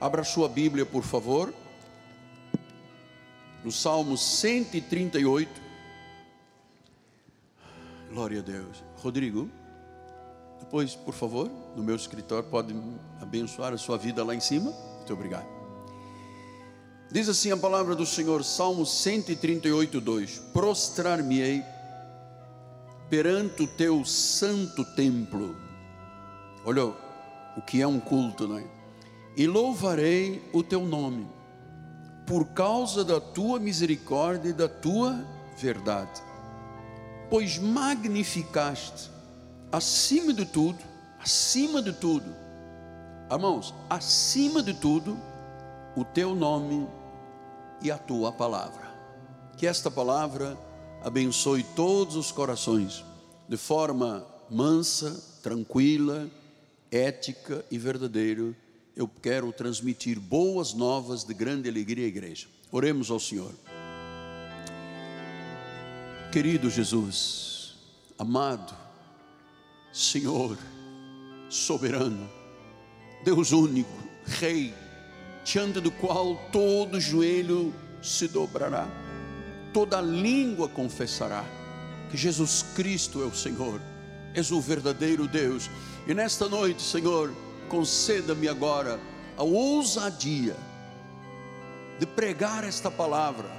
Abra sua Bíblia, por favor, no Salmo 138. Glória a Deus. Rodrigo, depois, por favor, no meu escritório, pode abençoar a sua vida lá em cima. Muito obrigado. Diz assim a palavra do Senhor, Salmo 138, 2: Prostrar-me-ei perante o teu santo templo. Olha o que é um culto, não é? E louvarei o teu nome, por causa da tua misericórdia e da tua verdade, pois magnificaste acima de tudo, acima de tudo, irmãos, acima de tudo, o teu nome e a tua palavra. Que esta palavra abençoe todos os corações de forma mansa, tranquila, ética e verdadeira. Eu quero transmitir boas novas de grande alegria à igreja. Oremos ao Senhor. Querido Jesus, amado Senhor, soberano, Deus único, Rei, diante do qual todo joelho se dobrará toda língua confessará que Jesus Cristo é o Senhor, és o verdadeiro Deus. E nesta noite, Senhor, conceda-me agora a ousadia de pregar esta palavra,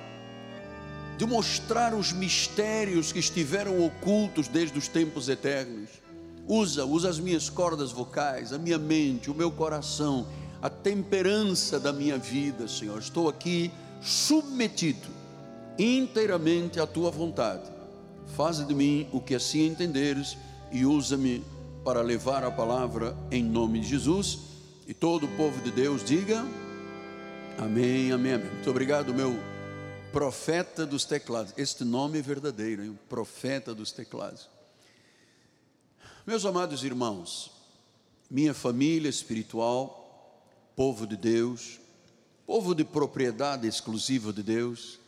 de mostrar os mistérios que estiveram ocultos desde os tempos eternos. Usa, usa as minhas cordas vocais, a minha mente, o meu coração, a temperança da minha vida, Senhor. Estou aqui submetido inteiramente à tua vontade. Faze de mim o que assim entenderes e usa-me para levar a palavra em nome de Jesus. E todo o povo de Deus diga: Amém, amém, amém. Muito obrigado, meu profeta dos teclados. Este nome é verdadeiro, hein? profeta dos teclados. Meus amados irmãos, minha família espiritual, povo de Deus, povo de propriedade exclusiva de Deus,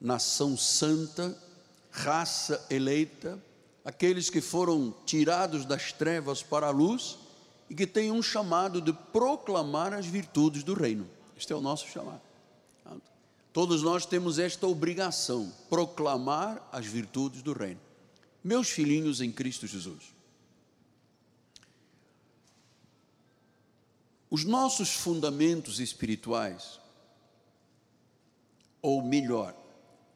nação santa, raça eleita, aqueles que foram tirados das trevas para a luz e que têm um chamado de proclamar as virtudes do reino. Este é o nosso chamado. Todos nós temos esta obrigação, proclamar as virtudes do reino. Meus filhinhos em Cristo Jesus. Os nossos fundamentos espirituais, ou melhor,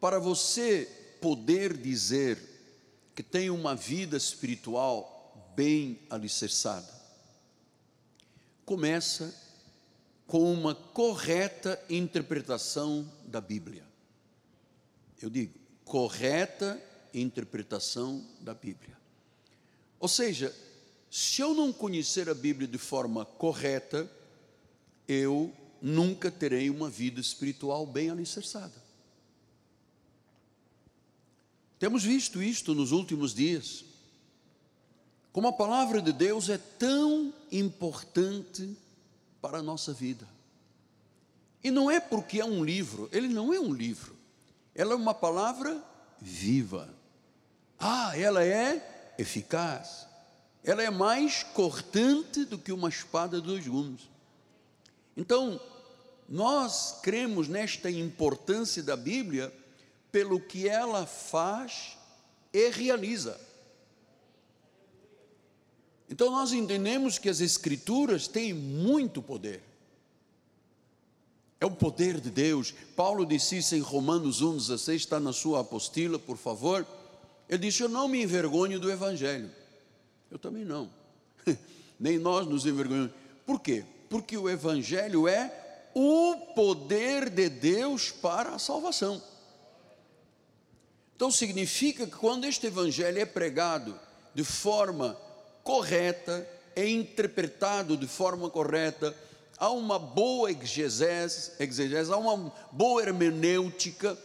para você poder dizer que tem uma vida espiritual bem alicerçada, começa com uma correta interpretação da Bíblia. Eu digo, correta interpretação da Bíblia. Ou seja, se eu não conhecer a Bíblia de forma correta, eu nunca terei uma vida espiritual bem alicerçada. Temos visto isto nos últimos dias. Como a palavra de Deus é tão importante para a nossa vida. E não é porque é um livro, ele não é um livro, ela é uma palavra viva. Ah, ela é eficaz, ela é mais cortante do que uma espada de dois gumes. Então, nós cremos nesta importância da Bíblia pelo que ela faz e realiza. Então nós entendemos que as Escrituras têm muito poder. É o poder de Deus. Paulo disse isso em Romanos 1,16, está na sua apostila, por favor. Ele disse: Eu não me envergonho do Evangelho. Eu também não. Nem nós nos envergonhamos. Por quê? Porque o Evangelho é o poder de Deus para a salvação. Então significa que quando este evangelho é pregado de forma correta, é interpretado de forma correta, há uma boa exegese, há uma boa hermenêutica,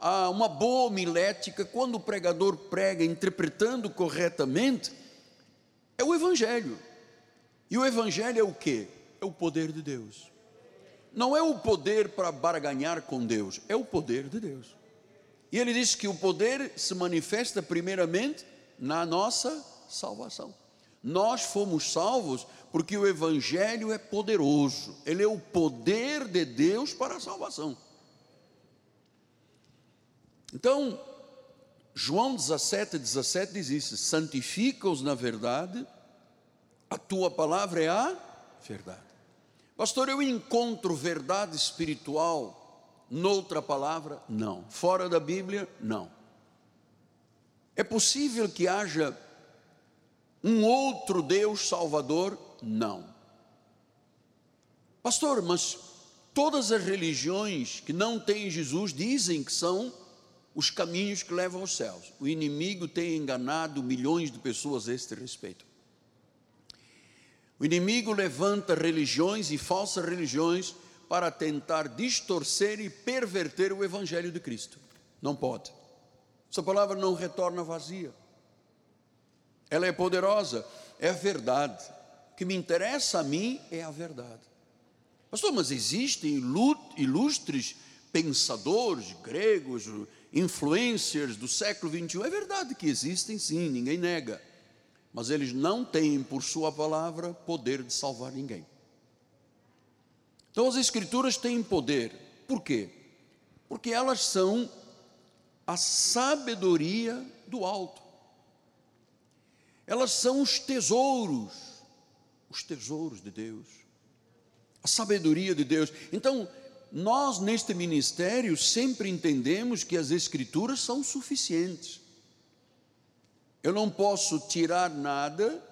há uma boa homilética, quando o pregador prega interpretando corretamente, é o evangelho. E o evangelho é o que? É o poder de Deus. Não é o poder para barganhar com Deus, é o poder de Deus. E ele diz que o poder se manifesta primeiramente na nossa salvação. Nós fomos salvos porque o Evangelho é poderoso, ele é o poder de Deus para a salvação. Então, João 17, 17 diz isso: santifica-os na verdade, a tua palavra é a verdade. Pastor, eu encontro verdade espiritual noutra palavra? Não. Fora da Bíblia? Não. É possível que haja um outro Deus Salvador? Não. Pastor, mas todas as religiões que não têm Jesus dizem que são os caminhos que levam aos céus. O inimigo tem enganado milhões de pessoas a este respeito. O inimigo levanta religiões e falsas religiões para tentar distorcer e perverter o evangelho de Cristo. Não pode. Essa palavra não retorna vazia. Ela é poderosa, é a verdade. O que me interessa a mim é a verdade. Pastor, mas existem ilustres pensadores gregos, influencers do século 21. É verdade que existem sim, ninguém nega mas eles não têm, por Sua palavra, poder de salvar ninguém. Então as Escrituras têm poder, por quê? Porque elas são a sabedoria do alto, elas são os tesouros, os tesouros de Deus, a sabedoria de Deus. Então, nós neste ministério sempre entendemos que as Escrituras são suficientes. Eu não posso tirar nada,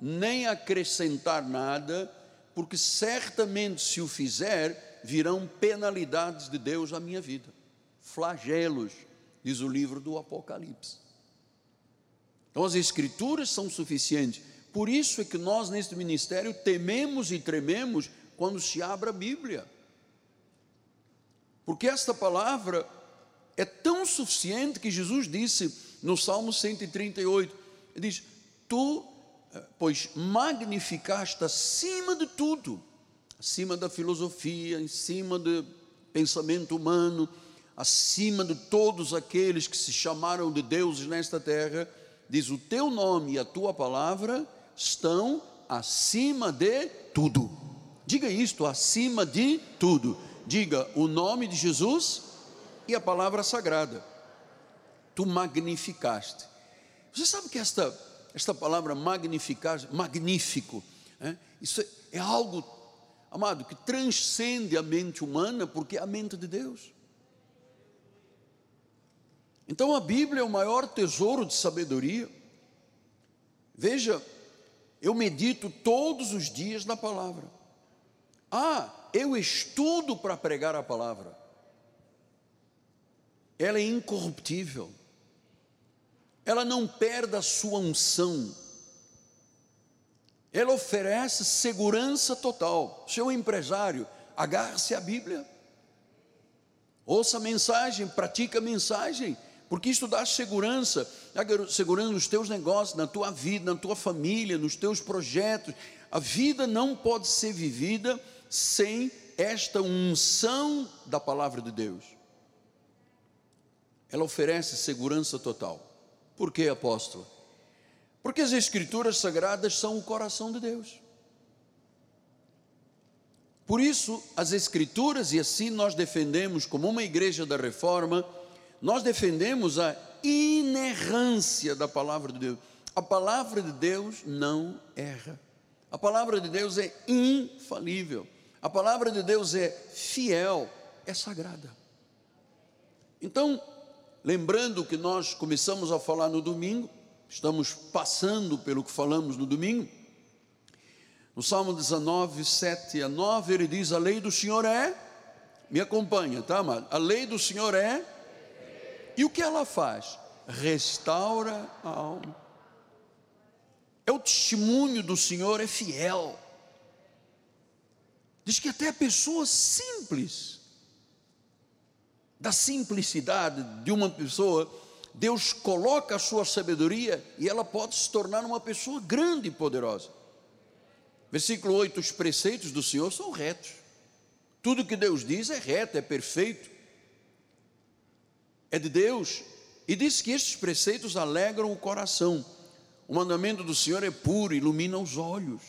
nem acrescentar nada, porque certamente se o fizer, virão penalidades de Deus à minha vida, flagelos, diz o livro do Apocalipse. Então as escrituras são suficientes. Por isso é que nós neste ministério tememos e trememos quando se abre a Bíblia. Porque esta palavra é tão suficiente que Jesus disse no Salmo 138, ele diz: Tu, pois, magnificaste acima de tudo, acima da filosofia, acima do pensamento humano, acima de todos aqueles que se chamaram de deuses nesta terra, diz: O teu nome e a tua palavra estão acima de tudo. Diga isto, acima de tudo. Diga o nome de Jesus e a palavra sagrada. Tu magnificaste. Você sabe que esta, esta palavra magnificar, magnífico, é? isso é, é algo, amado, que transcende a mente humana, porque é a mente de Deus. Então a Bíblia é o maior tesouro de sabedoria. Veja, eu medito todos os dias na palavra. Ah, eu estudo para pregar a palavra ela é incorruptível, ela não perde a sua unção, ela oferece segurança total. Seu empresário, agarre-se à Bíblia, ouça a mensagem, pratica a mensagem, porque isso dá segurança, dá segurança nos teus negócios, na tua vida, na tua família, nos teus projetos. A vida não pode ser vivida sem esta unção da palavra de Deus ela oferece segurança total. Por que, apóstolo? Porque as Escrituras Sagradas são o coração de Deus. Por isso, as Escrituras, e assim nós defendemos, como uma igreja da reforma, nós defendemos a inerrância da palavra de Deus. A palavra de Deus não erra. A palavra de Deus é infalível. A palavra de Deus é fiel, é sagrada. Então, lembrando que nós começamos a falar no domingo, estamos passando pelo que falamos no domingo. No Salmo 19, 7 a 9, ele diz: A lei do Senhor é, me acompanha, tá, amado? A lei do Senhor é, e o que ela faz? Restaura a alma. É o testemunho do Senhor, é fiel. Diz que até a pessoa simples, da simplicidade de uma pessoa, Deus coloca a sua sabedoria e ela pode se tornar uma pessoa grande e poderosa. Versículo 8: os preceitos do Senhor são retos. Tudo que Deus diz é reto, é perfeito, é de Deus. E diz que estes preceitos alegram o coração. O mandamento do Senhor é puro, ilumina os olhos.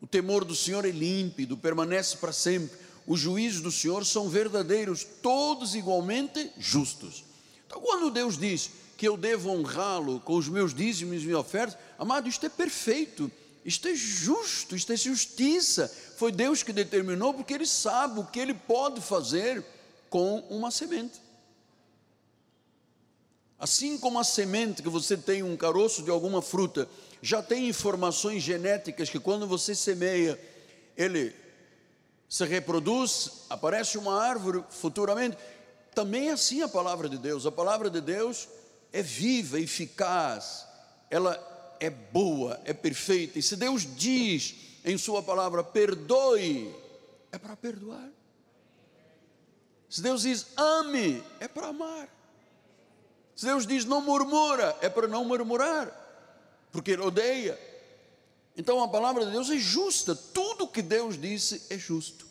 O temor do Senhor é límpido, permanece para sempre. Os juízos do Senhor são verdadeiros, todos igualmente justos. Então, quando Deus diz que eu devo honrá-lo com os meus dízimos e minhas ofertas, amado, isto é perfeito, isto é justo, isto é justiça. Foi Deus que determinou, porque Ele sabe o que Ele pode fazer com uma semente. Assim como a semente que você tem um caroço de alguma fruta, já tem informações genéticas que quando você semeia, ele se reproduz, aparece uma árvore futuramente. Também é assim a palavra de Deus. A palavra de Deus é viva, eficaz, ela é boa, é perfeita. E se Deus diz em Sua palavra, perdoe, é para perdoar. Se Deus diz ame, é para amar. Se Deus diz não murmura, é para não murmurar, porque Ele odeia. Então a palavra de Deus é justa, tudo que Deus disse é justo.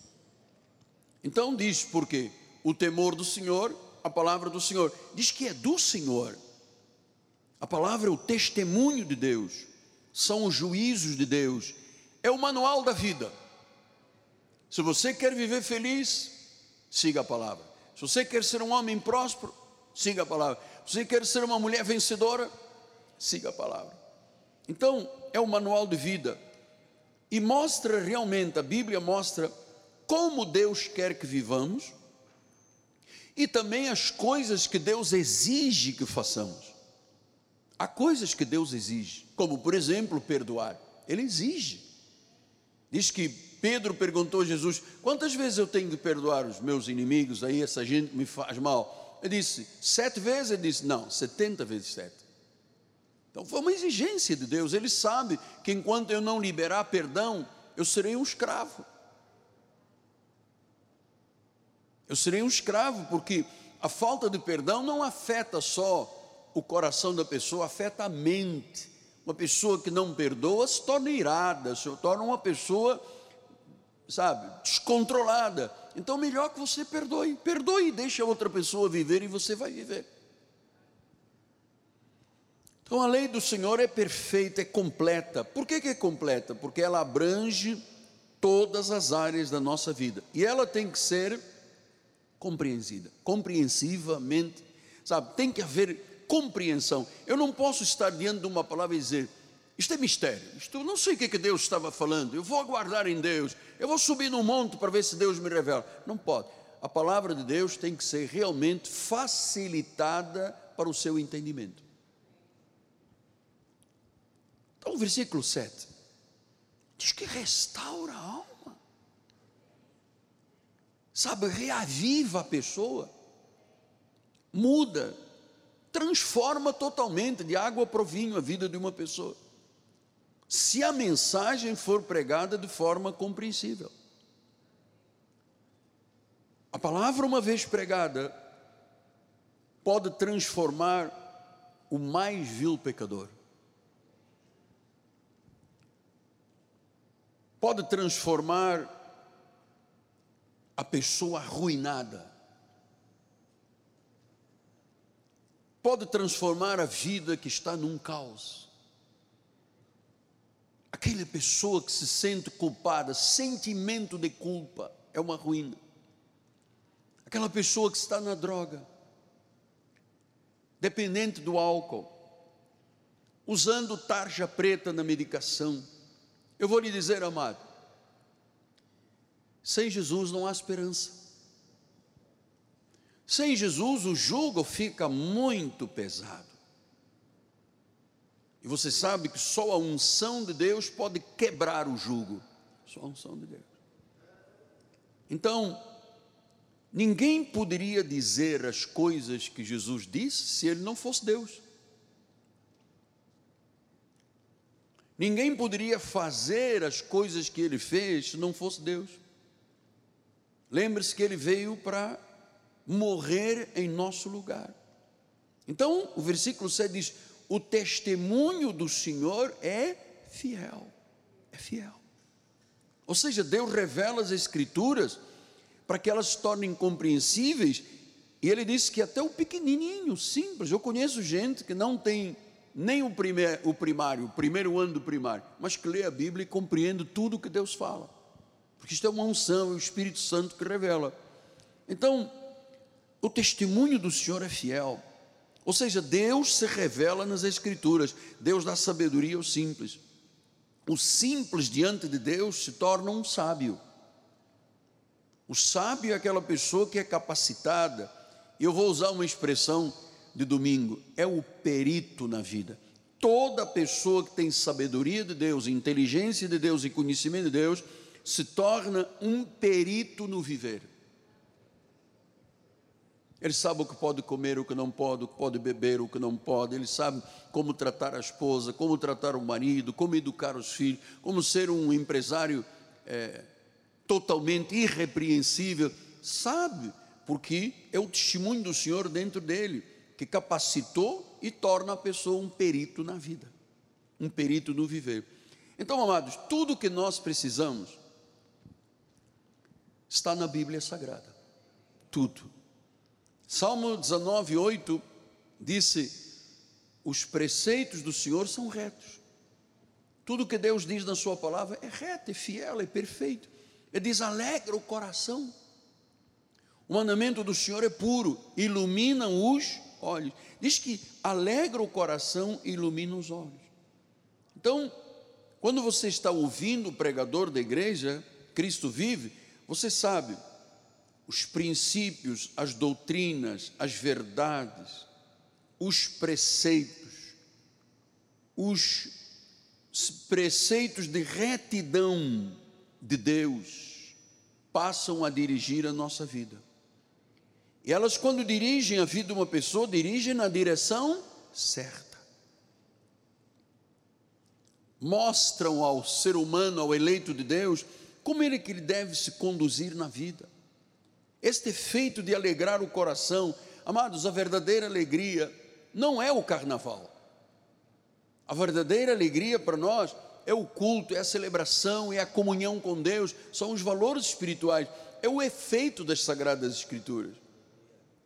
Então diz por quê? O temor do Senhor, a palavra do Senhor, diz que é do Senhor. A palavra é o testemunho de Deus, são os juízos de Deus, é o manual da vida. Se você quer viver feliz, siga a palavra. Se você quer ser um homem próspero, siga a palavra. Você quer ser uma mulher vencedora? Siga a palavra. Então, é o manual de vida. E mostra realmente, a Bíblia mostra como Deus quer que vivamos e também as coisas que Deus exige que façamos. Há coisas que Deus exige, como por exemplo, perdoar. Ele exige. Diz que Pedro perguntou a Jesus: quantas vezes eu tenho que perdoar os meus inimigos, aí essa gente me faz mal? Ele disse, sete vezes? Ele disse, não, setenta vezes sete. Então foi uma exigência de Deus. Ele sabe que enquanto eu não liberar perdão, eu serei um escravo. Eu serei um escravo, porque a falta de perdão não afeta só o coração da pessoa, afeta a mente. Uma pessoa que não perdoa se torna irada, se torna uma pessoa, sabe, descontrolada. Então, melhor que você perdoe. Perdoe e deixe a outra pessoa viver e você vai viver. Então, a lei do Senhor é perfeita, é completa. Por que, que é completa? Porque ela abrange todas as áreas da nossa vida. E ela tem que ser compreendida, compreensivamente, sabe? Tem que haver compreensão. Eu não posso estar diante de uma palavra e dizer, isto é mistério. Isto não sei o que, é que Deus estava falando. Eu vou aguardar em Deus. Eu vou subir no monte para ver se Deus me revela. Não pode. A palavra de Deus tem que ser realmente facilitada para o seu entendimento. Então, o versículo 7 diz que restaura a alma, sabe, reaviva a pessoa, muda, transforma totalmente. De água para vinho a vida de uma pessoa. Se a mensagem for pregada de forma compreensível. A palavra, uma vez pregada, pode transformar o mais vil pecador. Pode transformar a pessoa arruinada. Pode transformar a vida que está num caos aquela pessoa que se sente culpada, sentimento de culpa, é uma ruína. Aquela pessoa que está na droga, dependente do álcool, usando tarja preta na medicação. Eu vou lhe dizer, amado, sem Jesus não há esperança. Sem Jesus o jugo fica muito pesado. E você sabe que só a unção de Deus pode quebrar o jugo. Só a unção de Deus. Então, ninguém poderia dizer as coisas que Jesus disse se ele não fosse Deus. Ninguém poderia fazer as coisas que ele fez se não fosse Deus. Lembre-se que ele veio para morrer em nosso lugar. Então, o versículo 7 diz: o testemunho do Senhor é fiel. É fiel. Ou seja, Deus revela as Escrituras para que elas se tornem compreensíveis. E ele disse que até o pequenininho, simples, eu conheço gente que não tem nem o, primeir, o primário, o primeiro ano do primário, mas que lê a Bíblia e compreende tudo o que Deus fala. Porque isto é uma unção, é o Espírito Santo que revela. Então, o testemunho do Senhor é fiel. Ou seja, Deus se revela nas Escrituras, Deus dá sabedoria aos simples. O simples diante de Deus se torna um sábio. O sábio é aquela pessoa que é capacitada, eu vou usar uma expressão de domingo, é o perito na vida. Toda pessoa que tem sabedoria de Deus, inteligência de Deus e conhecimento de Deus, se torna um perito no viver. Ele sabe o que pode comer, o que não pode, o que pode beber, o que não pode. Ele sabe como tratar a esposa, como tratar o marido, como educar os filhos, como ser um empresário é, totalmente irrepreensível. Sabe, porque é o testemunho do Senhor dentro dele que capacitou e torna a pessoa um perito na vida, um perito no viver. Então, amados, tudo que nós precisamos está na Bíblia Sagrada. Tudo. Salmo 19, 8 disse: Os preceitos do Senhor são retos. Tudo que Deus diz na Sua palavra é reto, é fiel, é perfeito. Ele diz: alegra o coração. O mandamento do Senhor é puro, ilumina os olhos. Diz que alegra o coração e ilumina os olhos. Então, quando você está ouvindo o pregador da igreja, Cristo vive, você sabe os princípios, as doutrinas, as verdades, os preceitos, os preceitos de retidão de Deus passam a dirigir a nossa vida. E elas, quando dirigem a vida de uma pessoa, dirigem na direção certa. Mostram ao ser humano, ao eleito de Deus, como ele que ele deve se conduzir na vida. Este efeito de alegrar o coração, amados, a verdadeira alegria não é o carnaval. A verdadeira alegria para nós é o culto, é a celebração, é a comunhão com Deus, são os valores espirituais, é o efeito das sagradas escrituras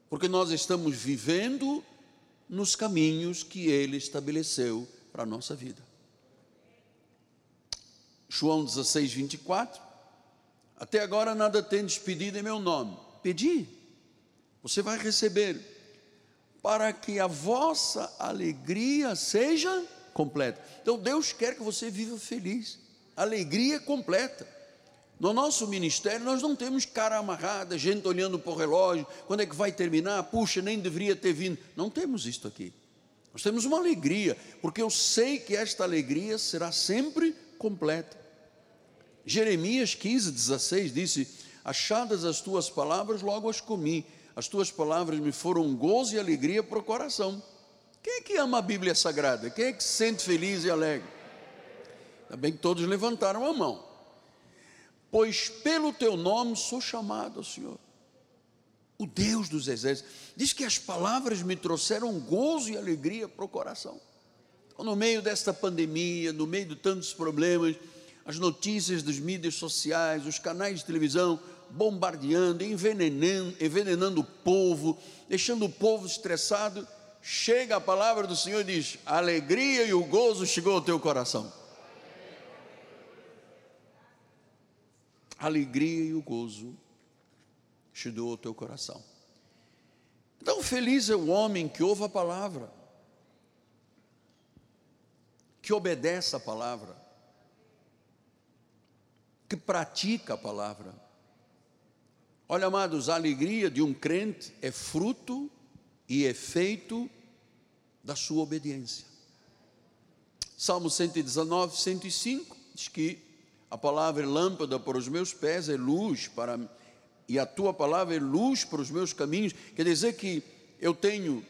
porque nós estamos vivendo nos caminhos que Ele estabeleceu para a nossa vida. João 16, 24. Até agora nada tendes pedido em meu nome. Pedi, você vai receber, para que a vossa alegria seja completa. Então Deus quer que você viva feliz, alegria completa. No nosso ministério, nós não temos cara amarrada, gente olhando para o relógio, quando é que vai terminar? Puxa, nem deveria ter vindo. Não temos isto aqui. Nós temos uma alegria, porque eu sei que esta alegria será sempre completa. Jeremias 15, 16 disse: Achadas as tuas palavras, logo as comi. As tuas palavras me foram gozo e alegria para o coração. Quem é que ama a Bíblia Sagrada? Quem é que se sente feliz e alegre? Ainda bem que todos levantaram a mão pois pelo teu nome sou chamado, Senhor. O Deus dos exércitos. Diz que as palavras me trouxeram gozo e alegria para o coração. Então, no meio desta pandemia, no meio de tantos problemas, as notícias das mídias sociais, os canais de televisão bombardeando, envenenando, envenenando o povo, deixando o povo estressado, chega a palavra do Senhor e diz: a alegria e o gozo chegou ao teu coração. A alegria e o gozo te dou ao teu coração. Então, feliz é o homem que ouve a palavra, que obedece a palavra, que pratica a palavra. Olha, amados, a alegria de um crente é fruto e efeito da sua obediência. Salmo 119, 105 diz que a palavra é lâmpada para os meus pés, é luz para e a tua palavra é luz para os meus caminhos. Quer dizer que eu tenho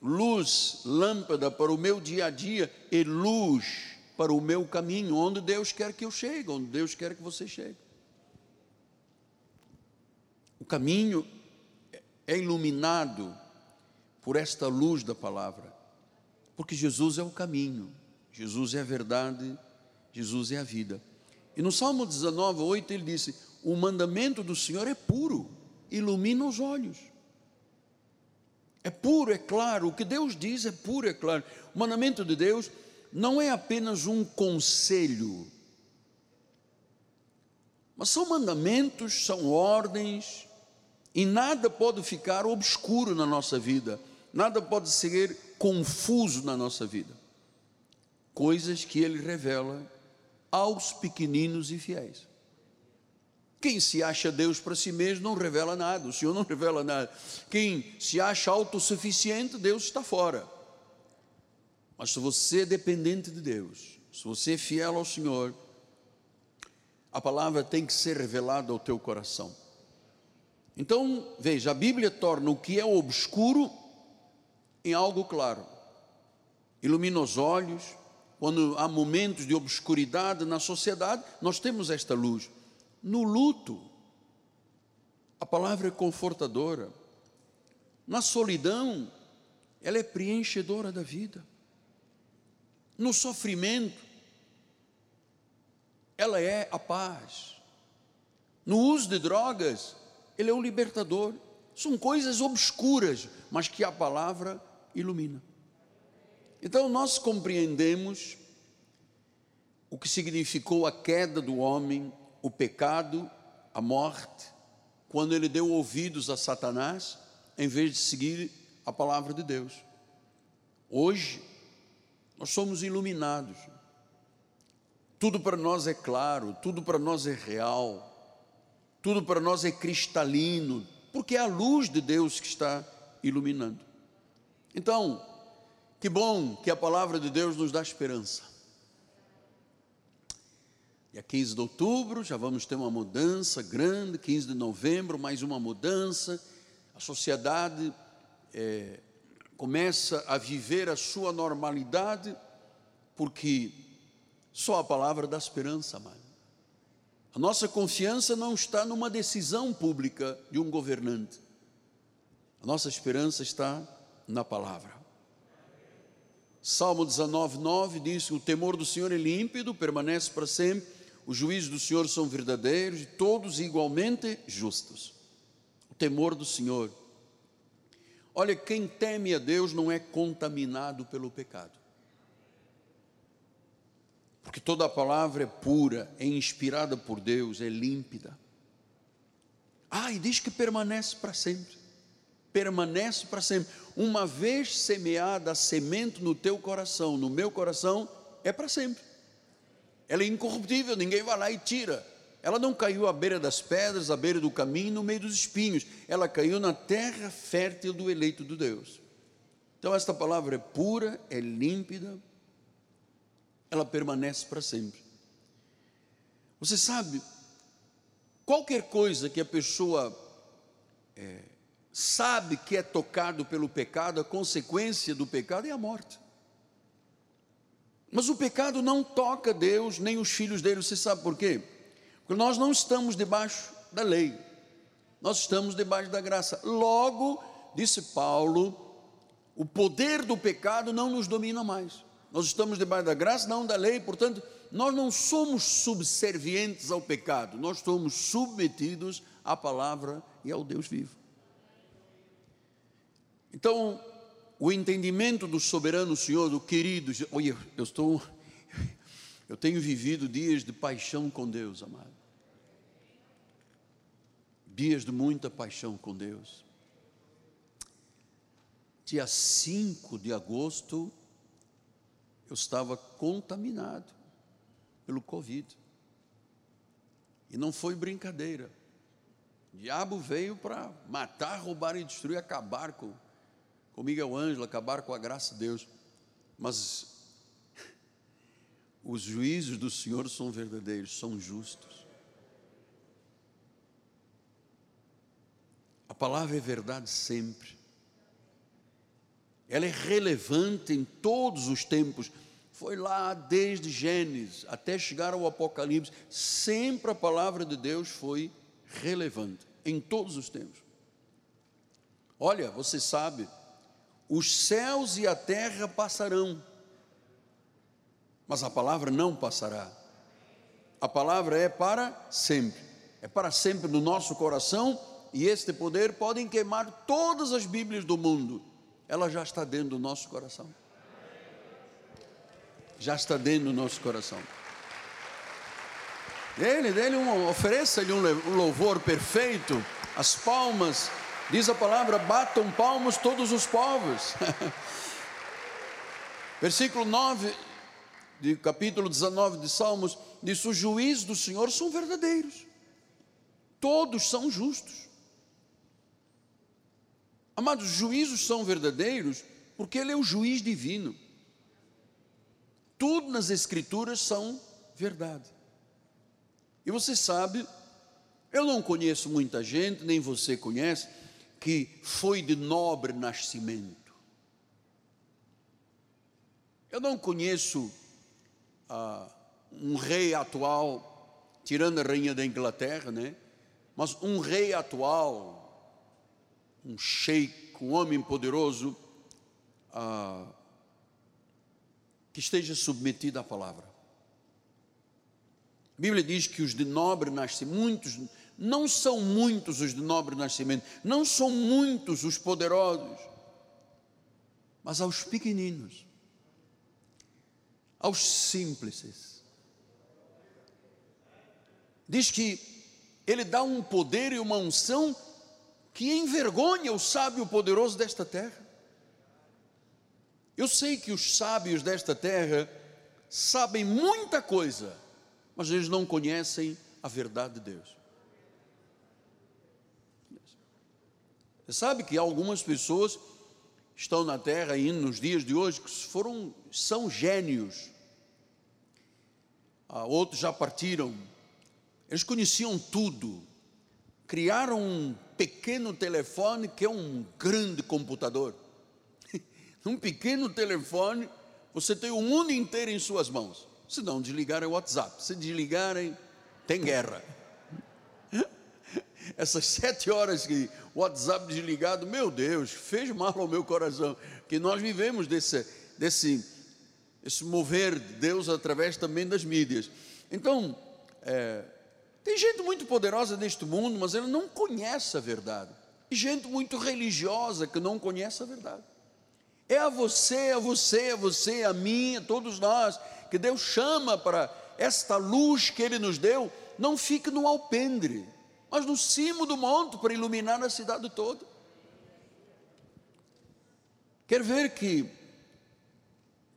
luz, lâmpada para o meu dia a dia e luz para o meu caminho, onde Deus quer que eu chegue, onde Deus quer que você chegue. O caminho é iluminado por esta luz da palavra, porque Jesus é o caminho, Jesus é a verdade, Jesus é a vida. E no Salmo 19, 8, ele disse: O mandamento do Senhor é puro, ilumina os olhos. É puro, é claro. O que Deus diz é puro, é claro. O mandamento de Deus não é apenas um conselho, mas são mandamentos, são ordens, e nada pode ficar obscuro na nossa vida, nada pode ser confuso na nossa vida. Coisas que Ele revela aos pequeninos e fiéis. Quem se acha Deus para si mesmo não revela nada, o Senhor não revela nada. Quem se acha autossuficiente, Deus está fora. Mas se você é dependente de Deus, se você é fiel ao Senhor, a palavra tem que ser revelada ao teu coração. Então, veja, a Bíblia torna o que é obscuro em algo claro. Ilumina os olhos. Quando há momentos de obscuridade na sociedade, nós temos esta luz. No luto, a palavra é confortadora. Na solidão, ela é preenchedora da vida. No sofrimento, ela é a paz. No uso de drogas, ele é o libertador. São coisas obscuras, mas que a palavra ilumina. Então nós compreendemos o que significou a queda do homem, o pecado, a morte, quando ele deu ouvidos a Satanás, em vez de seguir a palavra de Deus. Hoje, nós somos iluminados, tudo para nós é claro, tudo para nós é real, tudo para nós é cristalino, porque é a luz de Deus que está iluminando. Então, que bom que a palavra de Deus nos dá esperança. Dia 15 de outubro já vamos ter uma mudança grande, 15 de novembro, mais uma mudança. A sociedade é, começa a viver a sua normalidade, porque só a palavra dá esperança, amado. A nossa confiança não está numa decisão pública de um governante. A nossa esperança está na palavra. Salmo 19, 9 diz: O temor do Senhor é límpido, permanece para sempre, os juízos do Senhor são verdadeiros e todos igualmente justos. O temor do Senhor. Olha, quem teme a Deus não é contaminado pelo pecado porque toda a palavra é pura, é inspirada por Deus, é límpida. Ah, e diz que permanece para sempre. Permanece para sempre. Uma vez semeada a semente no teu coração, no meu coração, é para sempre. Ela é incorruptível, ninguém vai lá e tira. Ela não caiu à beira das pedras, à beira do caminho, no meio dos espinhos. Ela caiu na terra fértil do eleito de Deus. Então, esta palavra é pura, é límpida, ela permanece para sempre. Você sabe, qualquer coisa que a pessoa é, sabe que é tocado pelo pecado, a consequência do pecado é a morte. Mas o pecado não toca Deus nem os filhos dele, você sabe por quê? Porque nós não estamos debaixo da lei, nós estamos debaixo da graça. Logo, disse Paulo, o poder do pecado não nos domina mais. Nós estamos debaixo da graça, não da lei, portanto, nós não somos subservientes ao pecado, nós somos submetidos à palavra e ao Deus vivo. Então, o entendimento do soberano Senhor, do querido, olha, eu estou, eu tenho vivido dias de paixão com Deus, amado. Dias de muita paixão com Deus. Dia 5 de agosto, eu estava contaminado pelo Covid. E não foi brincadeira. O diabo veio para matar, roubar e destruir, acabar com, com Miguel Ângelo, acabar com a graça de Deus. Mas os juízos do Senhor são verdadeiros, são justos. A palavra é verdade sempre ela é relevante em todos os tempos. Foi lá desde Gênesis até chegar ao Apocalipse, sempre a palavra de Deus foi relevante em todos os tempos. Olha, você sabe, os céus e a terra passarão, mas a palavra não passará. A palavra é para sempre, é para sempre no nosso coração, e este poder podem queimar todas as Bíblias do mundo ela já está dentro do nosso coração. Já está dentro do nosso coração. Dele, dele, um, ofereça-lhe um louvor perfeito, as palmas, diz a palavra: batam palmas todos os povos. Versículo 9, de capítulo 19 de Salmos, diz: Os juízes do Senhor são verdadeiros, todos são justos. Amados, os juízos são verdadeiros porque Ele é o juiz divino. Tudo nas Escrituras são verdade. E você sabe, eu não conheço muita gente, nem você conhece, que foi de nobre nascimento. Eu não conheço ah, um rei atual, tirando a rainha da Inglaterra, né? Mas um rei atual, um sheik, um homem poderoso, ah, que esteja submetido à palavra. A Bíblia diz que os de nobre nascimento, muitos, não são muitos os de nobre nascimento, não são muitos os poderosos, mas aos pequeninos, aos simples. Diz que ele dá um poder e uma unção que envergonha o sábio poderoso desta terra. Eu sei que os sábios desta terra sabem muita coisa, mas eles não conhecem a verdade de Deus. Você sabe que algumas pessoas estão na terra ainda nos dias de hoje que foram são gênios. Ah, outros já partiram. Eles conheciam tudo. Criaram um pequeno telefone que é um grande computador. um pequeno telefone, você tem o mundo inteiro em suas mãos. Se não desligarem o WhatsApp, se desligarem, tem guerra. Essas sete horas que o WhatsApp desligado, meu Deus, fez mal ao meu coração. Que nós vivemos desse, desse esse mover de Deus através também das mídias. Então, é, tem gente muito poderosa neste mundo, mas ela não conhece a verdade. E gente muito religiosa que não conhece a verdade. É a você, a você, a você, a mim, a todos nós, que Deus chama para esta luz que Ele nos deu, não fique no alpendre, mas no cimo do monte para iluminar a cidade toda. Quer ver que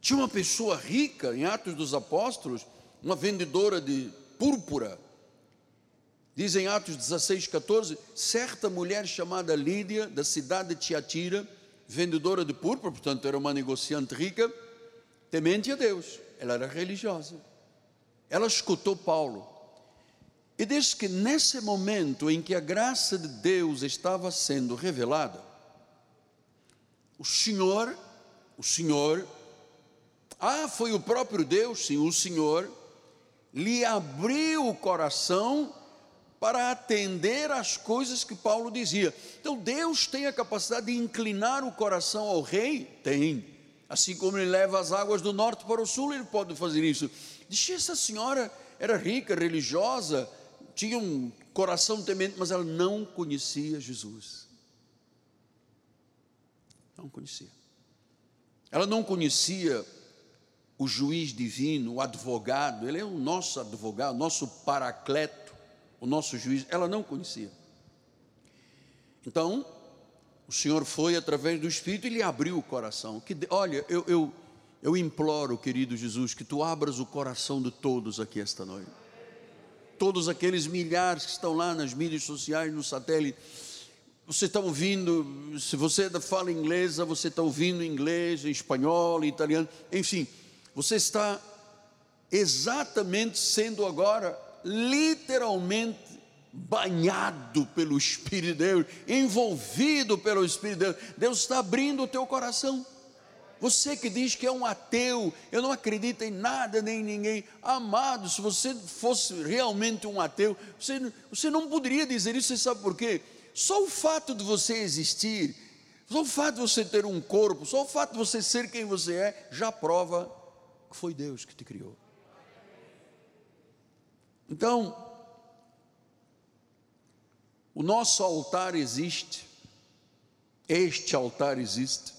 tinha uma pessoa rica em Atos dos Apóstolos, uma vendedora de púrpura, Diz em Atos 16, 14: certa mulher chamada Lídia, da cidade de Tiatira, vendedora de púrpura, portanto era uma negociante rica, temente a Deus, ela era religiosa. Ela escutou Paulo. E diz que nesse momento em que a graça de Deus estava sendo revelada, o Senhor, o Senhor, ah, foi o próprio Deus, sim, o Senhor, lhe abriu o coração para atender às coisas que Paulo dizia. Então Deus tem a capacidade de inclinar o coração ao rei? Tem. Assim como ele leva as águas do norte para o sul, ele pode fazer isso. Diz essa senhora era rica, religiosa, tinha um coração temente, mas ela não conhecia Jesus. Não conhecia. Ela não conhecia o juiz divino, o advogado, ele é o nosso advogado, nosso paracleto o nosso juiz, ela não conhecia. Então, o Senhor foi através do Espírito e lhe abriu o coração. Que, olha, eu, eu, eu imploro, querido Jesus, que tu abras o coração de todos aqui esta noite. Todos aqueles milhares que estão lá nas mídias sociais, no satélite. Você está ouvindo, se você fala inglesa, você está ouvindo inglês, espanhol, italiano, enfim, você está exatamente sendo agora literalmente banhado pelo Espírito de Deus, envolvido pelo Espírito de Deus. Deus está abrindo o teu coração. Você que diz que é um ateu, eu não acredito em nada nem em ninguém. Amado, se você fosse realmente um ateu, você, você não poderia dizer isso, você sabe por quê? Só o fato de você existir, só o fato de você ter um corpo, só o fato de você ser quem você é, já prova que foi Deus que te criou. Então, o nosso altar existe, este altar existe,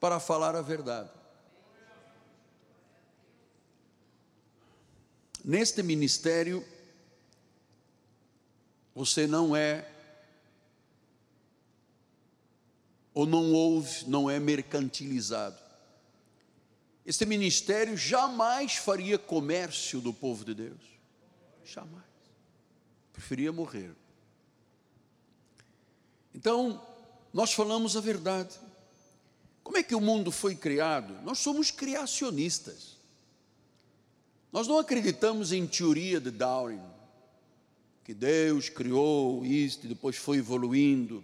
para falar a verdade. Neste ministério, você não é, ou não ouve, não é mercantilizado. Este ministério jamais faria comércio do povo de Deus. Jamais. Preferia morrer. Então, nós falamos a verdade. Como é que o mundo foi criado? Nós somos criacionistas. Nós não acreditamos em teoria de Darwin, que Deus criou isto e depois foi evoluindo,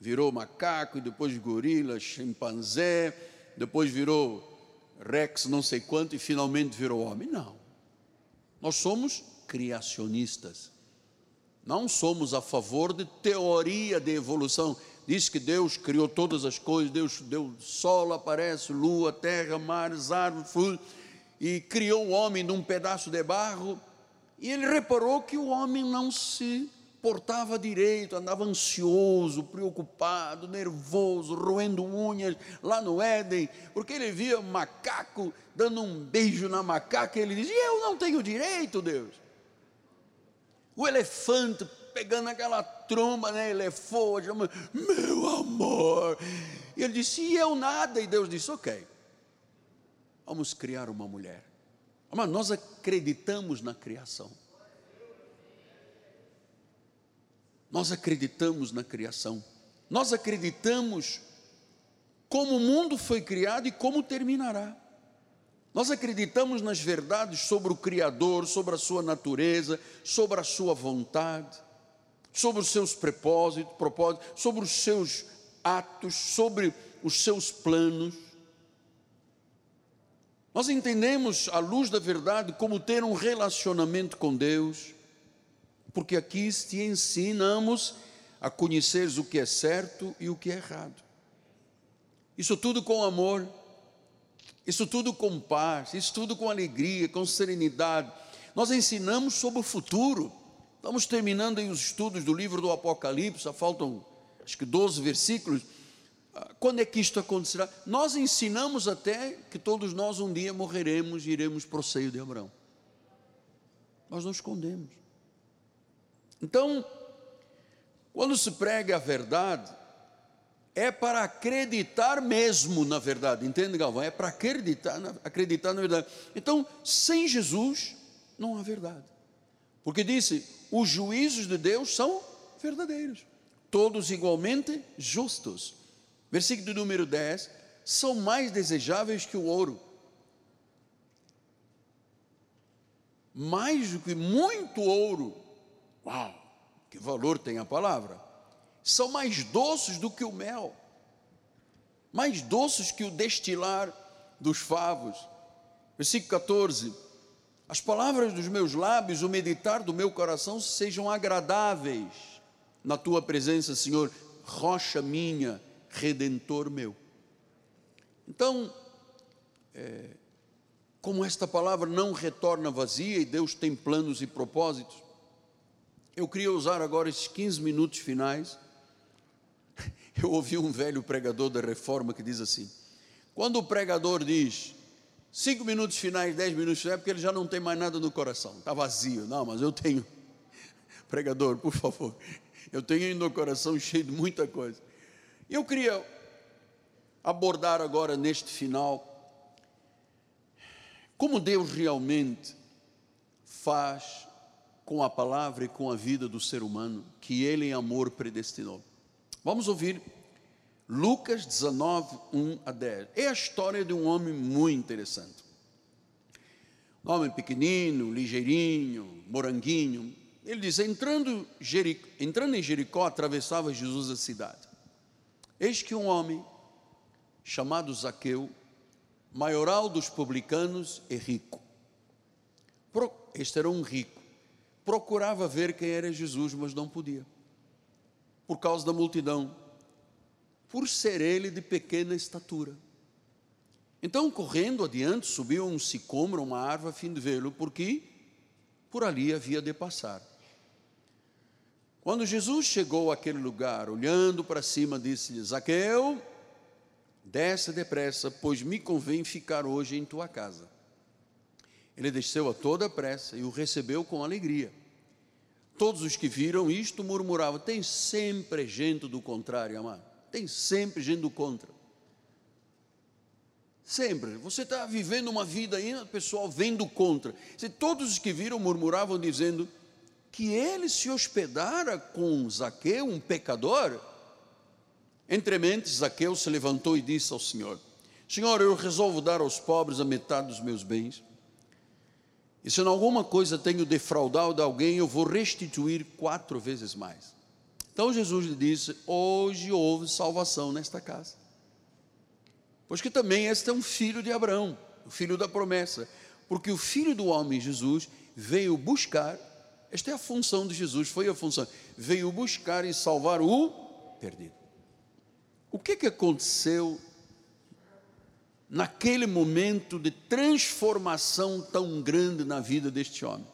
virou macaco e depois gorila, chimpanzé, depois virou Rex não sei quanto e finalmente virou homem. Não. Nós somos criacionistas. Não somos a favor de teoria de evolução. Diz que Deus criou todas as coisas, Deus deu sol, aparece, lua, terra, mares, árvores, frutos, e criou o homem num pedaço de barro. E ele reparou que o homem não se portava direito, andava ansioso, preocupado, nervoso, roendo unhas lá no Éden, porque ele via macaco dando um beijo na macaca, e ele dizia: Eu não tenho direito, Deus. O elefante pegando aquela tromba, né, elefante, meu amor. E ele disse: E eu nada. E Deus disse: Ok, vamos criar uma mulher. Mas nós acreditamos na criação. Nós acreditamos na criação. Nós acreditamos como o mundo foi criado e como terminará. Nós acreditamos nas verdades sobre o Criador, sobre a sua natureza, sobre a sua vontade, sobre os seus propósitos, propósitos, sobre os seus atos, sobre os seus planos. Nós entendemos, à luz da verdade, como ter um relacionamento com Deus, porque aqui te ensinamos a conheceres o que é certo e o que é errado. Isso tudo com amor, isso tudo com paz, isso tudo com alegria, com serenidade. Nós ensinamos sobre o futuro. Estamos terminando aí os estudos do livro do Apocalipse, faltam acho que 12 versículos. Ah, quando é que isto acontecerá? Nós ensinamos até que todos nós um dia morreremos e iremos para o seio de Abraão. Nós não escondemos. Então, quando se prega a verdade, é para acreditar mesmo na verdade, entende, Galvão? É para acreditar, acreditar na verdade. Então, sem Jesus, não há verdade. Porque disse: os juízos de Deus são verdadeiros, todos igualmente justos. Versículo número 10: são mais desejáveis que o ouro. Mais do que muito ouro Uau, que valor tem a palavra! São mais doces do que o mel, mais doces que o destilar dos favos. Versículo 14: As palavras dos meus lábios, o meditar do meu coração sejam agradáveis na tua presença, Senhor, rocha minha, redentor meu. Então, é, como esta palavra não retorna vazia e Deus tem planos e propósitos, eu queria usar agora esses 15 minutos finais. Eu ouvi um velho pregador da reforma que diz assim: quando o pregador diz cinco minutos finais, dez minutos finais, é porque ele já não tem mais nada no coração, está vazio. Não, mas eu tenho. Pregador, por favor, eu tenho ainda o coração cheio de muita coisa. Eu queria abordar agora neste final como Deus realmente faz com a palavra e com a vida do ser humano que ele em amor predestinou. Vamos ouvir Lucas 19, 1 a 10. É a história de um homem muito interessante. Um homem pequenino, ligeirinho, moranguinho. Ele diz: entrando, entrando em Jericó, atravessava Jesus a cidade. Eis que um homem chamado Zaqueu, maioral dos publicanos e rico. Este era um rico procurava ver quem era Jesus, mas não podia, por causa da multidão, por ser ele de pequena estatura. Então, correndo adiante, subiu um sicômoro, uma árvore, a fim de vê-lo, porque por ali havia de passar. Quando Jesus chegou àquele lugar, olhando para cima, disse-lhe: Zaqueu, desce depressa, pois me convém ficar hoje em tua casa. Ele desceu a toda pressa e o recebeu com alegria. Todos os que viram isto murmuravam: tem sempre gente do contrário, amado. Tem sempre gente do contra. Sempre. Você está vivendo uma vida aí, o pessoal vem do contra. Se todos os que viram murmuravam, dizendo que ele se hospedara com Zaqueu, um pecador. Entre mentes, Zaqueu se levantou e disse ao Senhor: Senhor, eu resolvo dar aos pobres a metade dos meus bens. E se em alguma coisa tenho defraudado de alguém, eu vou restituir quatro vezes mais. Então Jesus lhe disse: Hoje houve salvação nesta casa. Pois que também este é um filho de Abraão, o filho da promessa. Porque o filho do homem, Jesus, veio buscar, esta é a função de Jesus, foi a função, veio buscar e salvar o perdido. O que, que aconteceu naquele momento de transformação tão grande na vida deste homem.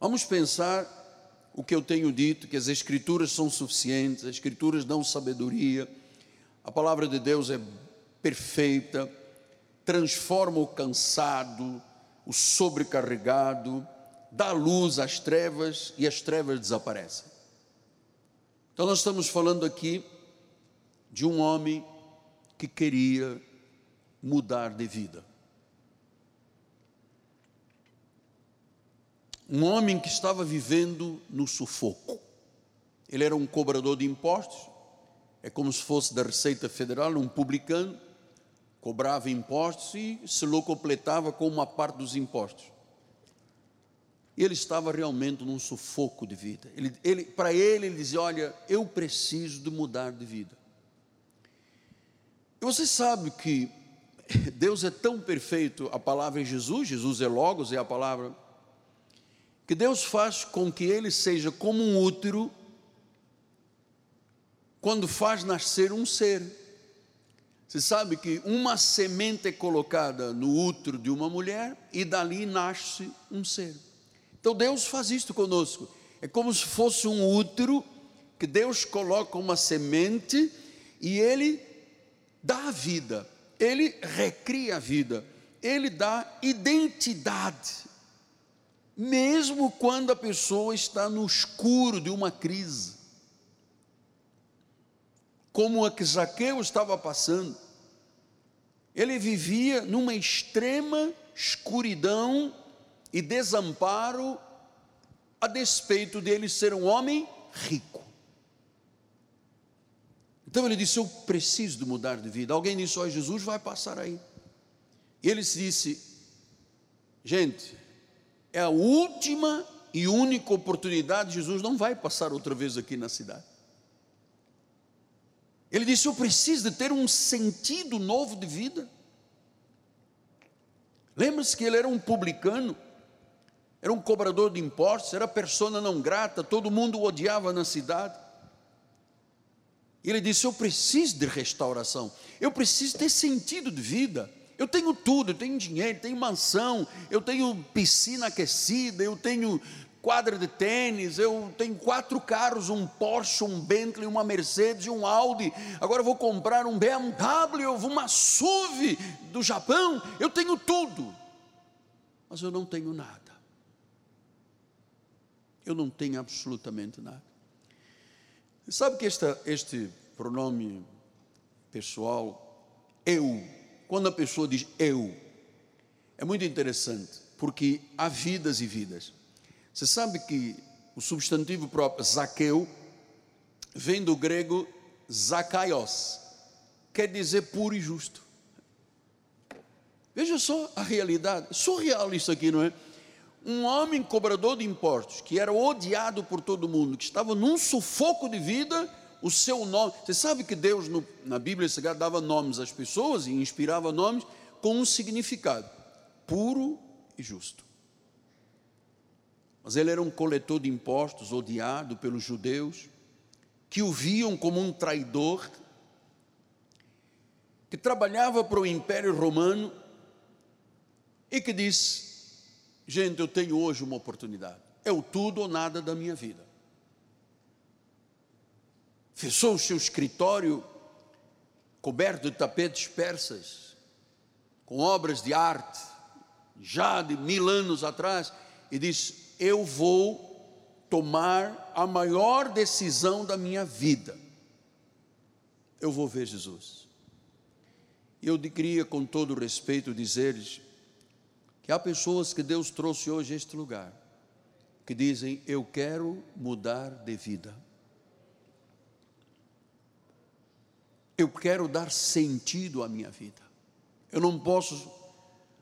Vamos pensar o que eu tenho dito, que as Escrituras são suficientes, as Escrituras dão sabedoria, a palavra de Deus é perfeita, transforma o cansado, o sobrecarregado, dá luz às trevas e as trevas desaparecem. Então, nós estamos falando aqui de um homem que queria mudar de vida. Um homem que estava vivendo no sufoco. Ele era um cobrador de impostos, é como se fosse da Receita Federal, um publicano, cobrava impostos e se locupletava com uma parte dos impostos. Ele estava realmente num sufoco de vida. Ele, ele, Para ele, ele dizia: Olha, eu preciso de mudar de vida. E você sabe que Deus é tão perfeito, a palavra é Jesus, Jesus é Logos, é a palavra, que Deus faz com que ele seja como um útero, quando faz nascer um ser. Você sabe que uma semente é colocada no útero de uma mulher e dali nasce um ser. Então Deus faz isto conosco. É como se fosse um útero que Deus coloca uma semente e ele dá a vida ele recria a vida, ele dá identidade, mesmo quando a pessoa está no escuro de uma crise, como a que Zaqueu estava passando. Ele vivia numa extrema escuridão e desamparo, a despeito dele ser um homem rico. Então ele disse: Eu preciso de mudar de vida. Alguém disse: Ó, oh, Jesus vai passar aí. E ele disse: Gente, é a última e única oportunidade. Jesus não vai passar outra vez aqui na cidade. Ele disse: Eu preciso de ter um sentido novo de vida. Lembra-se que ele era um publicano, era um cobrador de impostos, era persona não grata, todo mundo o odiava na cidade. Ele disse: Eu preciso de restauração, eu preciso ter sentido de vida. Eu tenho tudo, eu tenho dinheiro, tenho mansão, eu tenho piscina aquecida, eu tenho quadra de tênis, eu tenho quatro carros, um Porsche, um Bentley, uma Mercedes e um Audi. Agora eu vou comprar um BMW, uma SUV do Japão. Eu tenho tudo, mas eu não tenho nada. Eu não tenho absolutamente nada. Sabe que esta, este pronome pessoal, eu, quando a pessoa diz eu, é muito interessante, porque há vidas e vidas. Você sabe que o substantivo próprio Zaqueu vem do grego Zakaios, quer dizer puro e justo. Veja só a realidade, surreal isso aqui, não é? um homem cobrador de impostos, que era odiado por todo mundo, que estava num sufoco de vida, o seu nome. Você sabe que Deus no, na Bíblia Sagrada dava nomes às pessoas e inspirava nomes com um significado: puro e justo. Mas ele era um coletor de impostos, odiado pelos judeus, que o viam como um traidor, que trabalhava para o Império Romano e que disse: Gente, eu tenho hoje uma oportunidade. É o tudo ou nada da minha vida. Fechou o seu escritório coberto de tapetes persas, com obras de arte, já de mil anos atrás, e diz: Eu vou tomar a maior decisão da minha vida. Eu vou ver Jesus. E eu queria, com todo respeito, dizer-lhes que há pessoas que Deus trouxe hoje a este lugar, que dizem: Eu quero mudar de vida. Eu quero dar sentido à minha vida. Eu não posso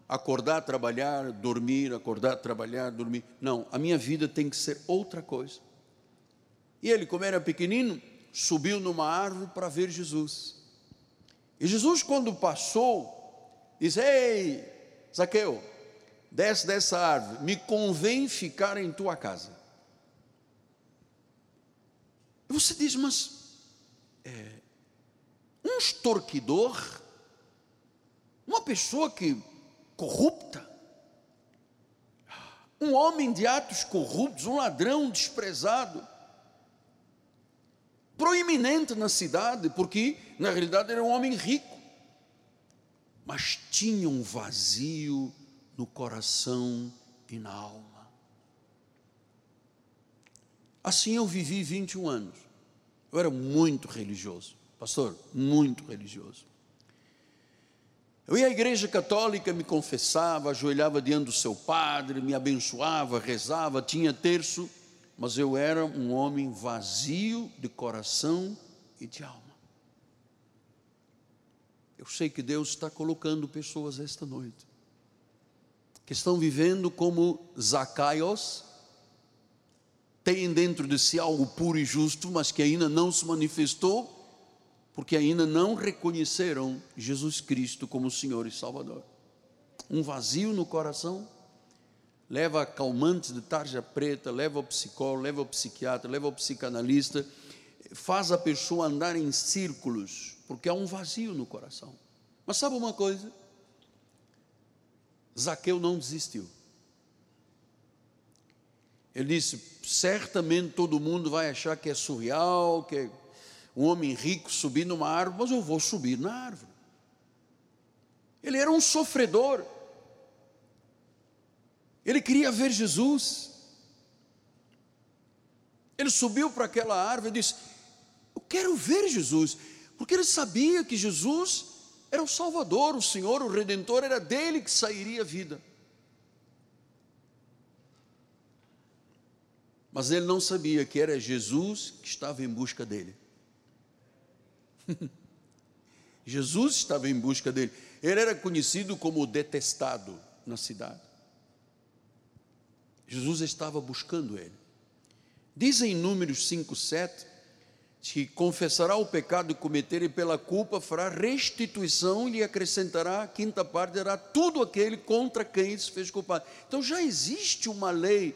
acordar, trabalhar, dormir, acordar, trabalhar, dormir. Não, a minha vida tem que ser outra coisa. E ele, como era pequenino, subiu numa árvore para ver Jesus. E Jesus, quando passou, disse: Ei, Zaqueu, desce dessa árvore, me convém ficar em tua casa. E você diz, mas é, um extorquidor, uma pessoa que corrupta, um homem de atos corruptos, um ladrão desprezado, proeminente na cidade, porque na realidade era um homem rico, mas tinha um vazio no coração e na alma. Assim eu vivi 21 anos. Eu era muito religioso pastor, muito religioso. Eu ia à igreja católica, me confessava, ajoelhava diante do seu padre, me abençoava, rezava, tinha terço, mas eu era um homem vazio de coração e de alma. Eu sei que Deus está colocando pessoas esta noite que estão vivendo como Zacaios, têm dentro de si algo puro e justo, mas que ainda não se manifestou porque ainda não reconheceram Jesus Cristo como Senhor e Salvador. Um vazio no coração leva a calmante de tarja preta, leva ao psicólogo, leva ao psiquiatra, leva ao psicanalista, faz a pessoa andar em círculos, porque há um vazio no coração. Mas sabe uma coisa? Zaqueu não desistiu. Ele disse: certamente todo mundo vai achar que é surreal, que é um homem rico subir numa árvore, mas eu vou subir na árvore. Ele era um sofredor. Ele queria ver Jesus. Ele subiu para aquela árvore e disse: Eu quero ver Jesus, porque ele sabia que Jesus era o Salvador, o Senhor, o Redentor, era dele que sairia a vida. Mas ele não sabia que era Jesus que estava em busca dele. Jesus estava em busca dele. Ele era conhecido como detestado na cidade. Jesus estava buscando ele. Diz em Números 5, 7, que confessará o pecado que e pela culpa fará restituição e lhe acrescentará a quinta parte, dará tudo aquele contra quem se fez culpado. Então já existe uma lei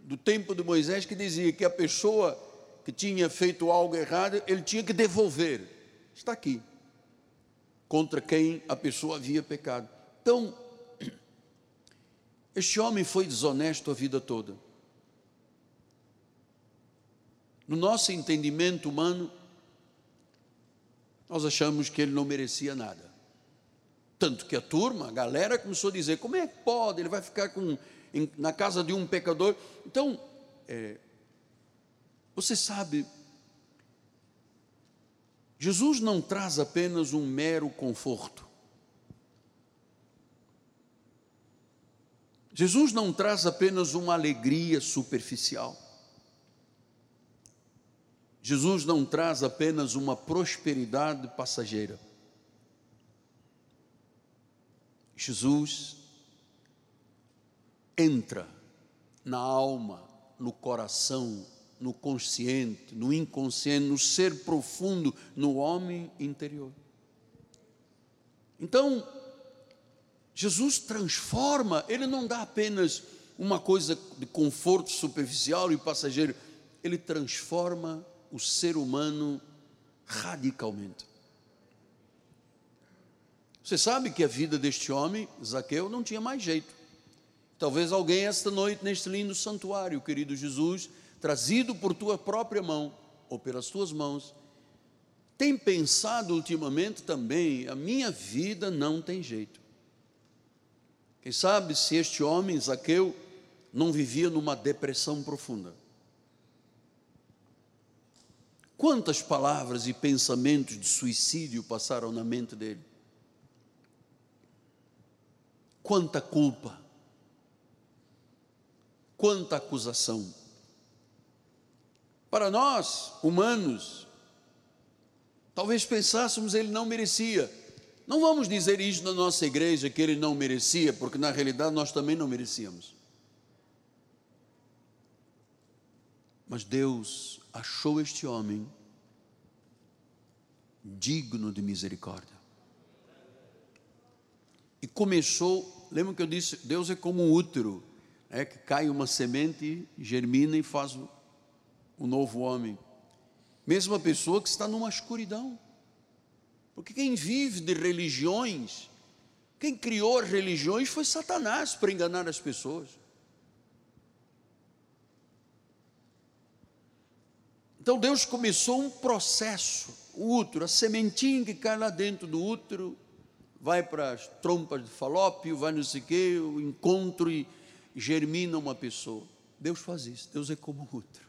do tempo de Moisés que dizia que a pessoa que tinha feito algo errado, ele tinha que devolver está aqui, contra quem a pessoa havia pecado. Então, este homem foi desonesto a vida toda. No nosso entendimento humano, nós achamos que ele não merecia nada. Tanto que a turma, a galera começou a dizer: como é que pode? Ele vai ficar com, em, na casa de um pecador. Então, é, você sabe, Jesus não traz apenas um mero conforto. Jesus não traz apenas uma alegria superficial. Jesus não traz apenas uma prosperidade passageira. Jesus entra na alma, no coração, no consciente, no inconsciente, no ser profundo, no homem interior. Então, Jesus transforma, ele não dá apenas uma coisa de conforto superficial e passageiro, ele transforma o ser humano radicalmente. Você sabe que a vida deste homem, Zaqueu, não tinha mais jeito. Talvez alguém esta noite, neste lindo santuário, querido Jesus, trazido por tua própria mão ou pelas tuas mãos, tem pensado ultimamente também, a minha vida não tem jeito. Quem sabe se este homem, Zaqueu, não vivia numa depressão profunda. Quantas palavras e pensamentos de suicídio passaram na mente dele? Quanta culpa, quanta acusação. Para nós, humanos, talvez pensássemos ele não merecia. Não vamos dizer isso na nossa igreja que ele não merecia, porque na realidade nós também não merecíamos. Mas Deus achou este homem digno de misericórdia. E começou, lembra que eu disse, Deus é como um útero, é que cai uma semente, germina e faz um novo homem. Mesma pessoa que está numa escuridão. Porque quem vive de religiões, quem criou religiões foi Satanás para enganar as pessoas. Então Deus começou um processo, o útero, a sementinha que cai lá dentro do útero, vai para as trompas de falópio, vai não sei o quê, o encontro e germina uma pessoa. Deus faz isso, Deus é como o útero.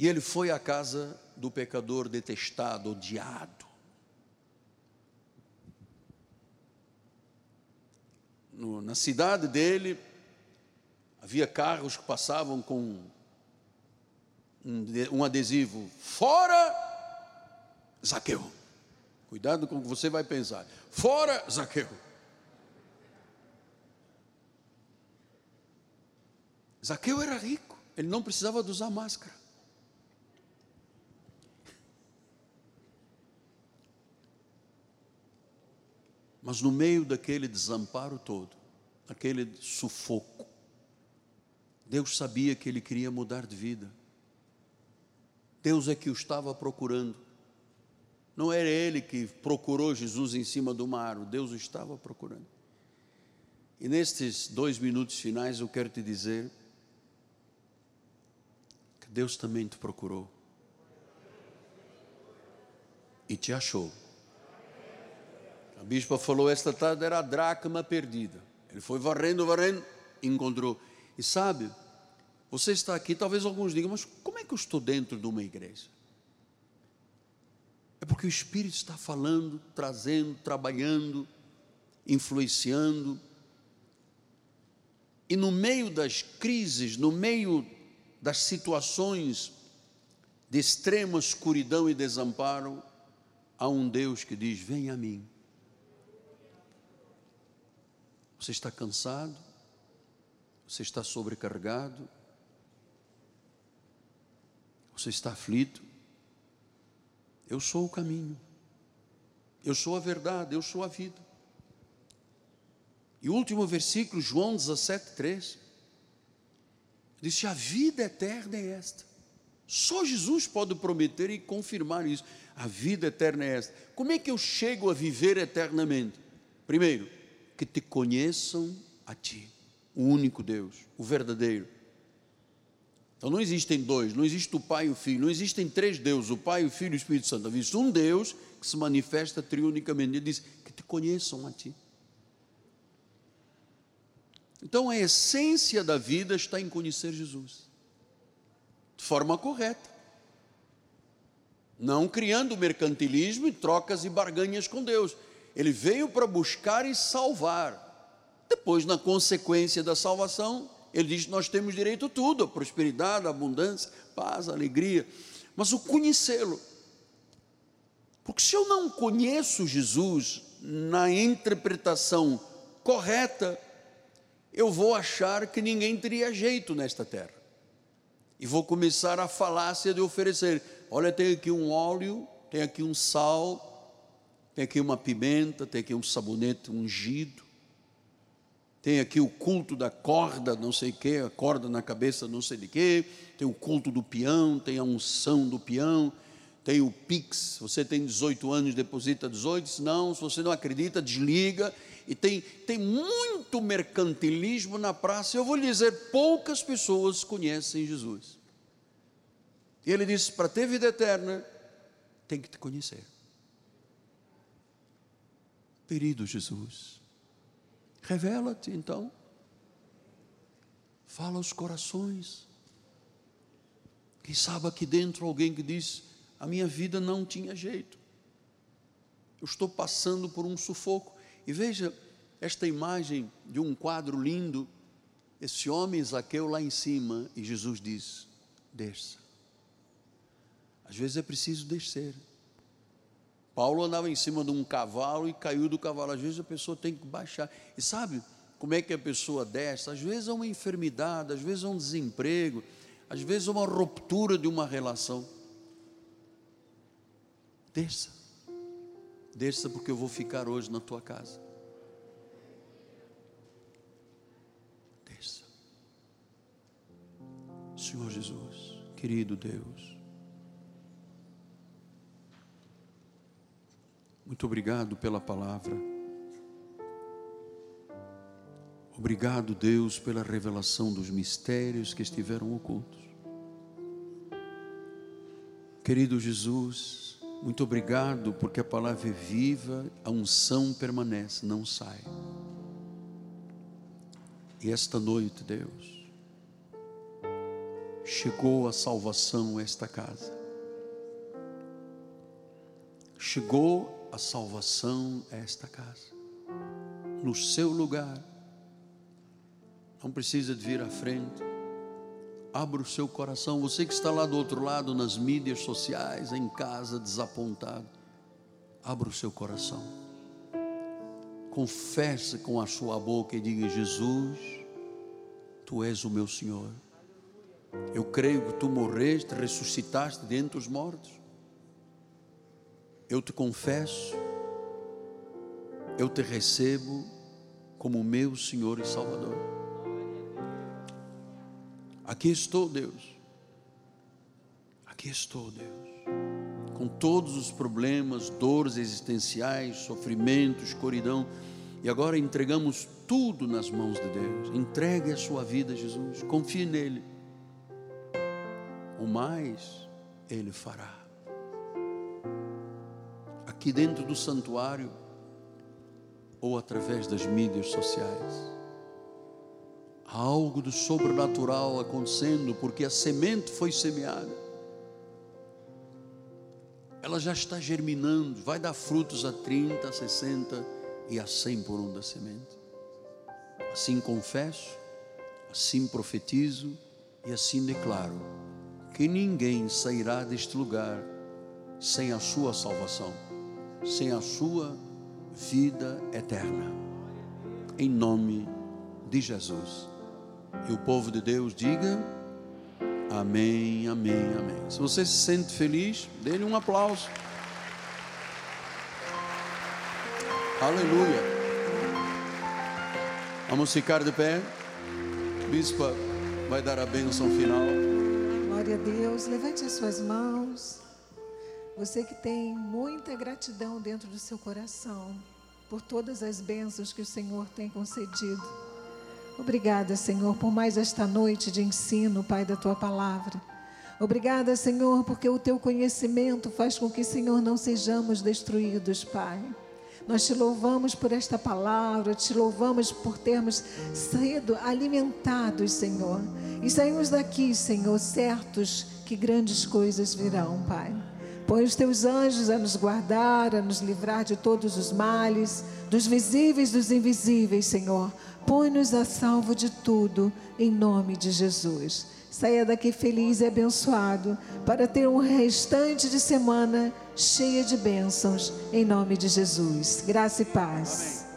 E ele foi à casa do pecador detestado, odiado. No, na cidade dele, havia carros que passavam com um adesivo fora Zaqueu. Cuidado com o que você vai pensar. Fora Zaqueu. Zaqueu era rico, ele não precisava de usar máscara. Mas no meio daquele desamparo todo, aquele sufoco, Deus sabia que ele queria mudar de vida. Deus é que o estava procurando. Não era ele que procurou Jesus em cima do mar, Deus o estava procurando. E nestes dois minutos finais eu quero te dizer que Deus também te procurou e te achou. A bispa falou esta tarde era a dracma perdida. Ele foi varrendo, varrendo, encontrou. E sabe, você está aqui, talvez alguns digam, mas como é que eu estou dentro de uma igreja? É porque o Espírito está falando, trazendo, trabalhando, influenciando. E no meio das crises, no meio das situações de extrema escuridão e desamparo, há um Deus que diz: Vem a mim. Você está cansado? Você está sobrecarregado? Você está aflito? Eu sou o caminho. Eu sou a verdade, eu sou a vida. E o último versículo, João 17, 3. Disse: A vida eterna é esta. Só Jesus pode prometer e confirmar isso. A vida eterna é esta. Como é que eu chego a viver eternamente? Primeiro, que te conheçam a Ti, o único Deus, o verdadeiro então não existem dois, não existe o Pai e o Filho, não existem três deuses, o Pai, o Filho e o Espírito Santo. Existe um Deus que se manifesta triunicamente. Ele diz que te conheçam a ti. Então a essência da vida está em conhecer Jesus, de forma correta. Não criando mercantilismo e trocas e barganhas com Deus. Ele veio para buscar e salvar. Depois, na consequência da salvação, ele diz nós temos direito a tudo, a prosperidade, a abundância, paz, alegria, mas o conhecê-lo. Porque se eu não conheço Jesus na interpretação correta, eu vou achar que ninguém teria jeito nesta terra. E vou começar a falácia de oferecer: olha, tem aqui um óleo, tem aqui um sal, tem aqui uma pimenta, tem aqui um sabonete ungido. Tem aqui o culto da corda, não sei o que, a corda na cabeça, não sei de que, tem o culto do peão, tem a unção do peão, tem o Pix, você tem 18 anos, deposita 18, se não, se você não acredita, desliga, e tem, tem muito mercantilismo na praça, eu vou lhe dizer, poucas pessoas conhecem Jesus. E ele disse: para ter vida eterna, tem que te conhecer. Querido Jesus, revela-te então, fala aos corações. Quem sabe aqui dentro alguém que diz: a minha vida não tinha jeito, eu estou passando por um sufoco. E veja esta imagem de um quadro lindo, esse homem Zaqueu lá em cima, e Jesus diz: desça. Às vezes é preciso descer. Paulo andava em cima de um cavalo e caiu do cavalo. Às vezes a pessoa tem que baixar. E sabe como é que a pessoa desce? Às vezes é uma enfermidade, às vezes é um desemprego, às vezes é uma ruptura de uma relação. Desça. Desça porque eu vou ficar hoje na tua casa. Desça. Senhor Jesus, querido Deus, Muito obrigado pela palavra. Obrigado, Deus, pela revelação dos mistérios que estiveram ocultos. Querido Jesus, muito obrigado porque a palavra é viva, a unção permanece, não sai. E esta noite, Deus, chegou a salvação a esta casa. Chegou a salvação a esta casa, no seu lugar. Não precisa de vir à frente. Abra o seu coração. Você que está lá do outro lado, nas mídias sociais, em casa, desapontado. Abra o seu coração. Confesse com a sua boca e diga: Jesus, tu és o meu Senhor. Eu creio que tu morreste, ressuscitaste dentre os mortos eu te confesso, eu te recebo como meu Senhor e Salvador. Aqui estou, Deus. Aqui estou, Deus. Com todos os problemas, dores existenciais, sofrimentos, escuridão. E agora entregamos tudo nas mãos de Deus. Entregue a sua vida Jesus. Confie nele. O mais ele fará aqui dentro do santuário ou através das mídias sociais. Há algo do sobrenatural acontecendo porque a semente foi semeada. Ela já está germinando, vai dar frutos a 30, a 60 e a 100 por um da semente. Assim confesso, assim profetizo e assim declaro que ninguém sairá deste lugar sem a sua salvação sem a sua vida eterna. Em nome de Jesus. E o povo de Deus diga: Amém, amém, amém. Se você se sente feliz, dê-lhe um aplauso. Aleluia. Vamos ficar de pé. Bispa vai dar a bênção final. Glória a Deus. Levante as suas mãos. Você que tem muita gratidão dentro do seu coração por todas as bênçãos que o Senhor tem concedido. Obrigada, Senhor, por mais esta noite de ensino, Pai, da tua palavra. Obrigada, Senhor, porque o teu conhecimento faz com que, Senhor, não sejamos destruídos, Pai. Nós te louvamos por esta palavra, te louvamos por termos sido alimentados, Senhor. E saímos daqui, Senhor, certos que grandes coisas virão, Pai. Põe os teus anjos a nos guardar, a nos livrar de todos os males, dos visíveis, dos invisíveis, Senhor. Põe-nos a salvo de tudo, em nome de Jesus. Saia daqui feliz e abençoado, para ter um restante de semana cheia de bênçãos, em nome de Jesus. Graça e paz. Amém.